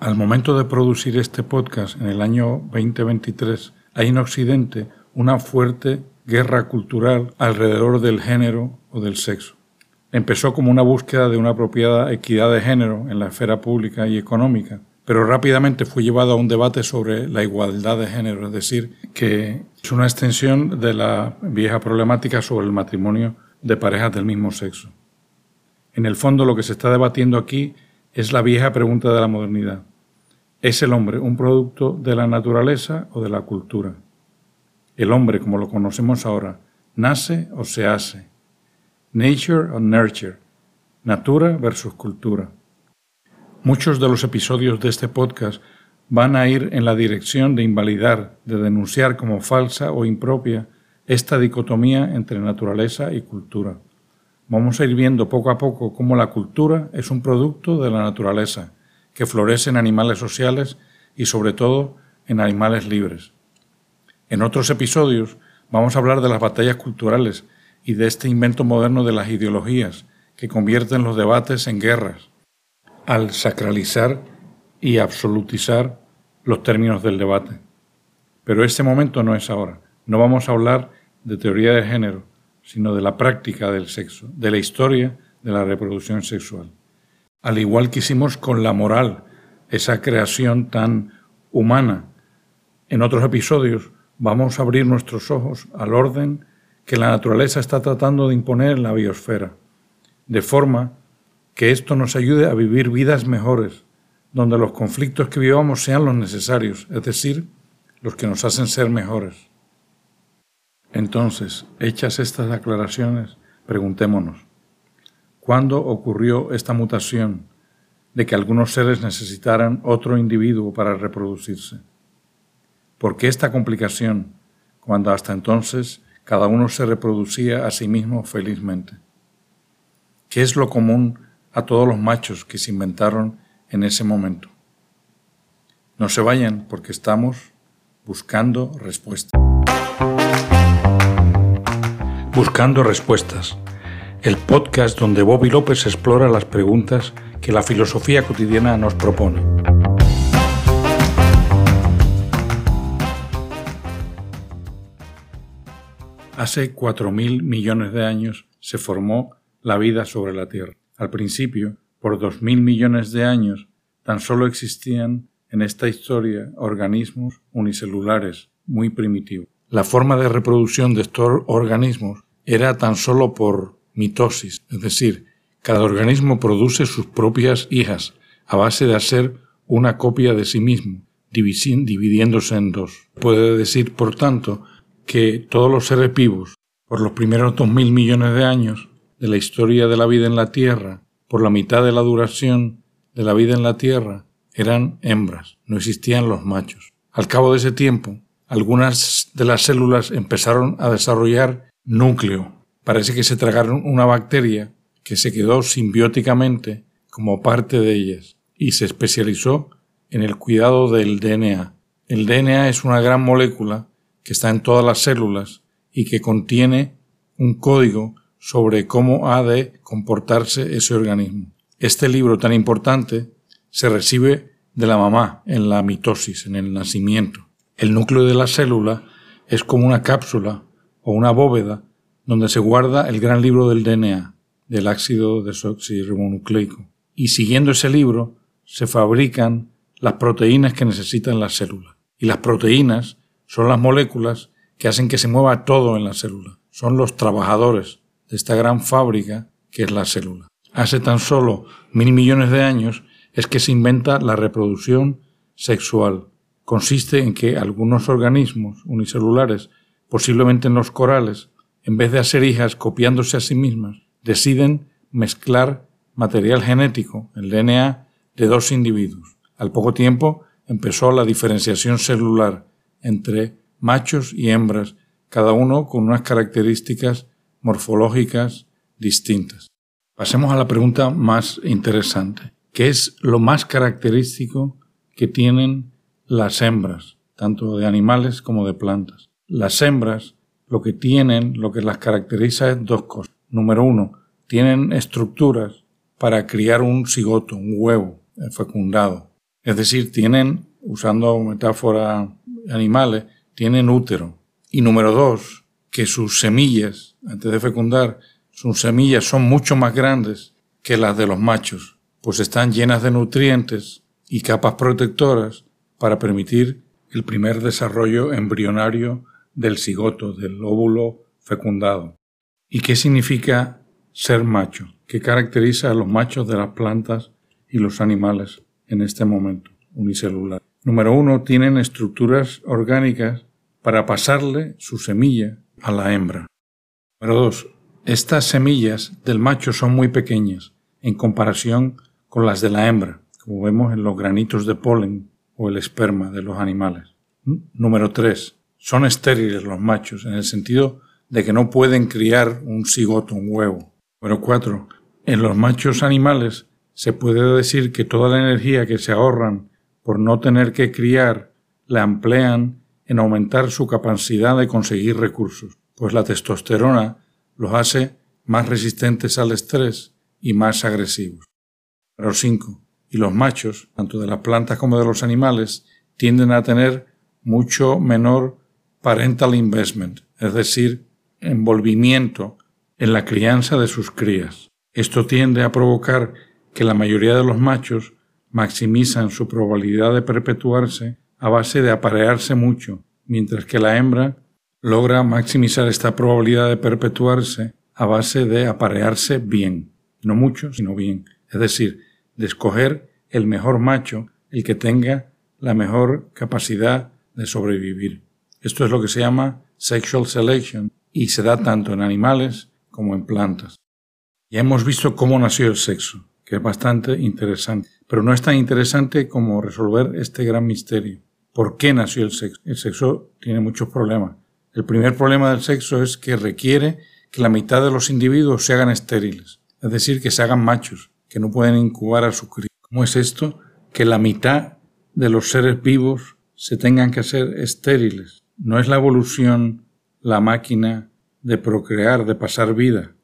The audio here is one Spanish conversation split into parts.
Al momento de producir este podcast en el año 2023, hay en Occidente una fuerte guerra cultural alrededor del género o del sexo. Empezó como una búsqueda de una apropiada equidad de género en la esfera pública y económica, pero rápidamente fue llevado a un debate sobre la igualdad de género, es decir, que es una extensión de la vieja problemática sobre el matrimonio de parejas del mismo sexo. En el fondo lo que se está debatiendo aquí es la vieja pregunta de la modernidad. ¿Es el hombre un producto de la naturaleza o de la cultura? El hombre, como lo conocemos ahora, ¿nace o se hace? Nature o nurture? Natura versus cultura. Muchos de los episodios de este podcast van a ir en la dirección de invalidar, de denunciar como falsa o impropia esta dicotomía entre naturaleza y cultura. Vamos a ir viendo poco a poco cómo la cultura es un producto de la naturaleza que florece en animales sociales y sobre todo en animales libres. En otros episodios vamos a hablar de las batallas culturales y de este invento moderno de las ideologías que convierten los debates en guerras, al sacralizar y absolutizar los términos del debate. Pero este momento no es ahora. No vamos a hablar de teoría de género, sino de la práctica del sexo, de la historia de la reproducción sexual al igual que hicimos con la moral, esa creación tan humana. En otros episodios vamos a abrir nuestros ojos al orden que la naturaleza está tratando de imponer en la biosfera, de forma que esto nos ayude a vivir vidas mejores, donde los conflictos que vivamos sean los necesarios, es decir, los que nos hacen ser mejores. Entonces, hechas estas aclaraciones, preguntémonos, ¿Cuándo ocurrió esta mutación de que algunos seres necesitaran otro individuo para reproducirse? ¿Por qué esta complicación cuando hasta entonces cada uno se reproducía a sí mismo felizmente? ¿Qué es lo común a todos los machos que se inventaron en ese momento? No se vayan porque estamos buscando respuestas. Buscando respuestas el podcast donde Bobby López explora las preguntas que la filosofía cotidiana nos propone. Hace 4.000 millones de años se formó la vida sobre la Tierra. Al principio, por 2.000 millones de años, tan solo existían en esta historia organismos unicelulares muy primitivos. La forma de reproducción de estos organismos era tan solo por mitosis, es decir, cada organismo produce sus propias hijas a base de hacer una copia de sí mismo, dividiéndose en dos. Puede decir, por tanto, que todos los seres vivos, por los primeros dos mil millones de años de la historia de la vida en la Tierra, por la mitad de la duración de la vida en la Tierra, eran hembras, no existían los machos. Al cabo de ese tiempo, algunas de las células empezaron a desarrollar núcleo, parece que se tragaron una bacteria que se quedó simbióticamente como parte de ellas y se especializó en el cuidado del DNA. El DNA es una gran molécula que está en todas las células y que contiene un código sobre cómo ha de comportarse ese organismo. Este libro tan importante se recibe de la mamá en la mitosis, en el nacimiento. El núcleo de la célula es como una cápsula o una bóveda donde se guarda el gran libro del DNA, del ácido desoxirribonucleico. Y siguiendo ese libro se fabrican las proteínas que necesitan las células. Y las proteínas son las moléculas que hacen que se mueva todo en la célula. Son los trabajadores de esta gran fábrica que es la célula. Hace tan solo mil millones de años es que se inventa la reproducción sexual. Consiste en que algunos organismos unicelulares, posiblemente en los corales, en vez de hacer hijas copiándose a sí mismas, deciden mezclar material genético, el DNA, de dos individuos. Al poco tiempo empezó la diferenciación celular entre machos y hembras, cada uno con unas características morfológicas distintas. Pasemos a la pregunta más interesante. ¿Qué es lo más característico que tienen las hembras, tanto de animales como de plantas? Las hembras lo que tienen, lo que las caracteriza es dos cosas. Número uno, tienen estructuras para criar un cigoto, un huevo fecundado. Es decir, tienen, usando metáfora animales, tienen útero. Y número dos, que sus semillas, antes de fecundar, sus semillas son mucho más grandes que las de los machos, pues están llenas de nutrientes y capas protectoras para permitir el primer desarrollo embrionario del cigoto, del óvulo fecundado. ¿Y qué significa ser macho? ¿Qué caracteriza a los machos de las plantas y los animales en este momento unicelular? Número uno, tienen estructuras orgánicas para pasarle su semilla a la hembra. Número dos, estas semillas del macho son muy pequeñas en comparación con las de la hembra, como vemos en los granitos de polen o el esperma de los animales. Número 3. Son estériles los machos en el sentido de que no pueden criar un cigoto, un huevo. Número 4. En los machos animales se puede decir que toda la energía que se ahorran por no tener que criar la emplean en aumentar su capacidad de conseguir recursos, pues la testosterona los hace más resistentes al estrés y más agresivos. Número 5. Y los machos, tanto de las plantas como de los animales, tienden a tener mucho menor parental investment, es decir, envolvimiento en la crianza de sus crías. Esto tiende a provocar que la mayoría de los machos maximizan su probabilidad de perpetuarse a base de aparearse mucho, mientras que la hembra logra maximizar esta probabilidad de perpetuarse a base de aparearse bien, no mucho, sino bien, es decir, de escoger el mejor macho, el que tenga la mejor capacidad de sobrevivir. Esto es lo que se llama sexual selection y se da tanto en animales como en plantas. Ya hemos visto cómo nació el sexo, que es bastante interesante, pero no es tan interesante como resolver este gran misterio. ¿Por qué nació el sexo? El sexo tiene muchos problemas. El primer problema del sexo es que requiere que la mitad de los individuos se hagan estériles, es decir, que se hagan machos, que no pueden incubar a su cría. ¿Cómo es esto? Que la mitad de los seres vivos se tengan que hacer estériles. No es la evolución la máquina de procrear, de pasar vida.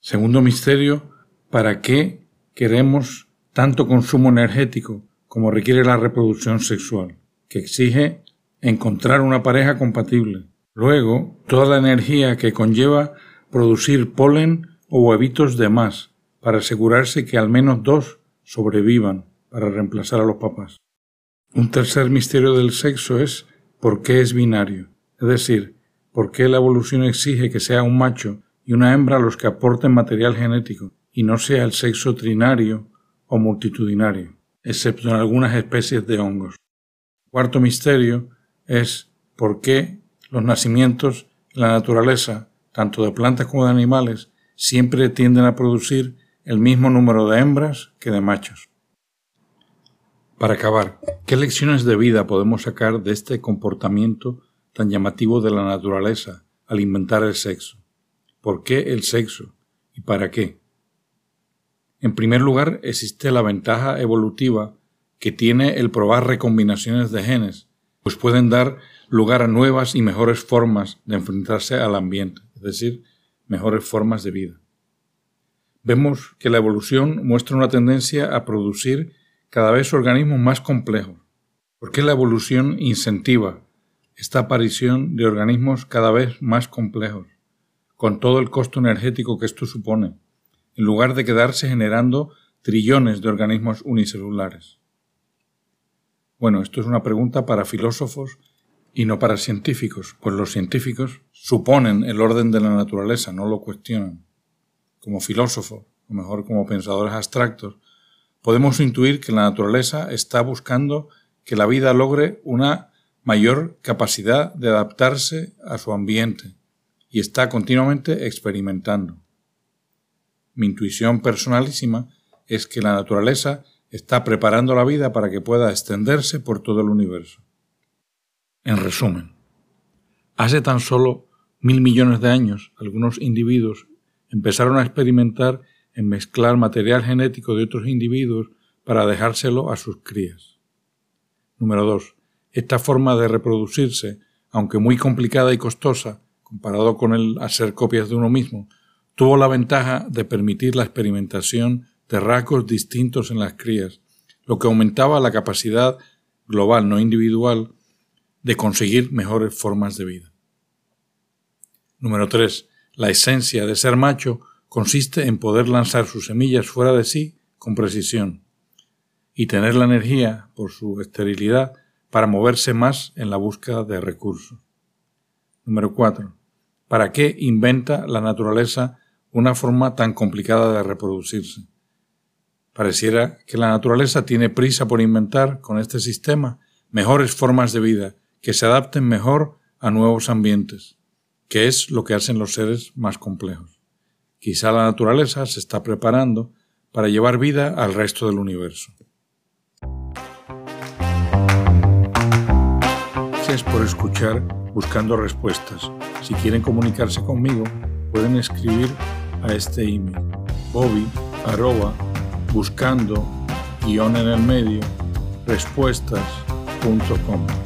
Segundo misterio, ¿para qué queremos tanto consumo energético como requiere la reproducción sexual, que exige encontrar una pareja compatible? Luego, toda la energía que conlleva producir polen o huevitos de más para asegurarse que al menos dos sobrevivan para reemplazar a los papás. Un tercer misterio del sexo es por qué es binario, es decir, por qué la evolución exige que sea un macho y una hembra los que aporten material genético y no sea el sexo trinario o multitudinario, excepto en algunas especies de hongos. Cuarto misterio es por qué los nacimientos en la naturaleza, tanto de plantas como de animales, siempre tienden a producir el mismo número de hembras que de machos. Para acabar, ¿qué lecciones de vida podemos sacar de este comportamiento tan llamativo de la naturaleza al inventar el sexo? ¿Por qué el sexo? ¿Y para qué? En primer lugar, existe la ventaja evolutiva que tiene el probar recombinaciones de genes, pues pueden dar lugar a nuevas y mejores formas de enfrentarse al ambiente, es decir, mejores formas de vida. Vemos que la evolución muestra una tendencia a producir cada vez organismos más complejos. ¿Por qué la evolución incentiva esta aparición de organismos cada vez más complejos, con todo el costo energético que esto supone, en lugar de quedarse generando trillones de organismos unicelulares? Bueno, esto es una pregunta para filósofos y no para científicos, pues los científicos suponen el orden de la naturaleza, no lo cuestionan. Como filósofos, o mejor como pensadores abstractos, podemos intuir que la naturaleza está buscando que la vida logre una mayor capacidad de adaptarse a su ambiente y está continuamente experimentando. Mi intuición personalísima es que la naturaleza está preparando la vida para que pueda extenderse por todo el universo. En resumen, hace tan solo mil millones de años algunos individuos empezaron a experimentar en mezclar material genético de otros individuos para dejárselo a sus crías. Número 2. Esta forma de reproducirse, aunque muy complicada y costosa, comparado con el hacer copias de uno mismo, tuvo la ventaja de permitir la experimentación de rasgos distintos en las crías, lo que aumentaba la capacidad global, no individual, de conseguir mejores formas de vida. Número 3. La esencia de ser macho consiste en poder lanzar sus semillas fuera de sí con precisión y tener la energía, por su esterilidad, para moverse más en la búsqueda de recursos. Número 4. ¿Para qué inventa la naturaleza una forma tan complicada de reproducirse? Pareciera que la naturaleza tiene prisa por inventar, con este sistema, mejores formas de vida que se adapten mejor a nuevos ambientes, que es lo que hacen los seres más complejos. Quizá la naturaleza se está preparando para llevar vida al resto del universo. Gracias por escuchar Buscando Respuestas. Si quieren comunicarse conmigo, pueden escribir a este email bobby buscando guion en el medio respuestas.com.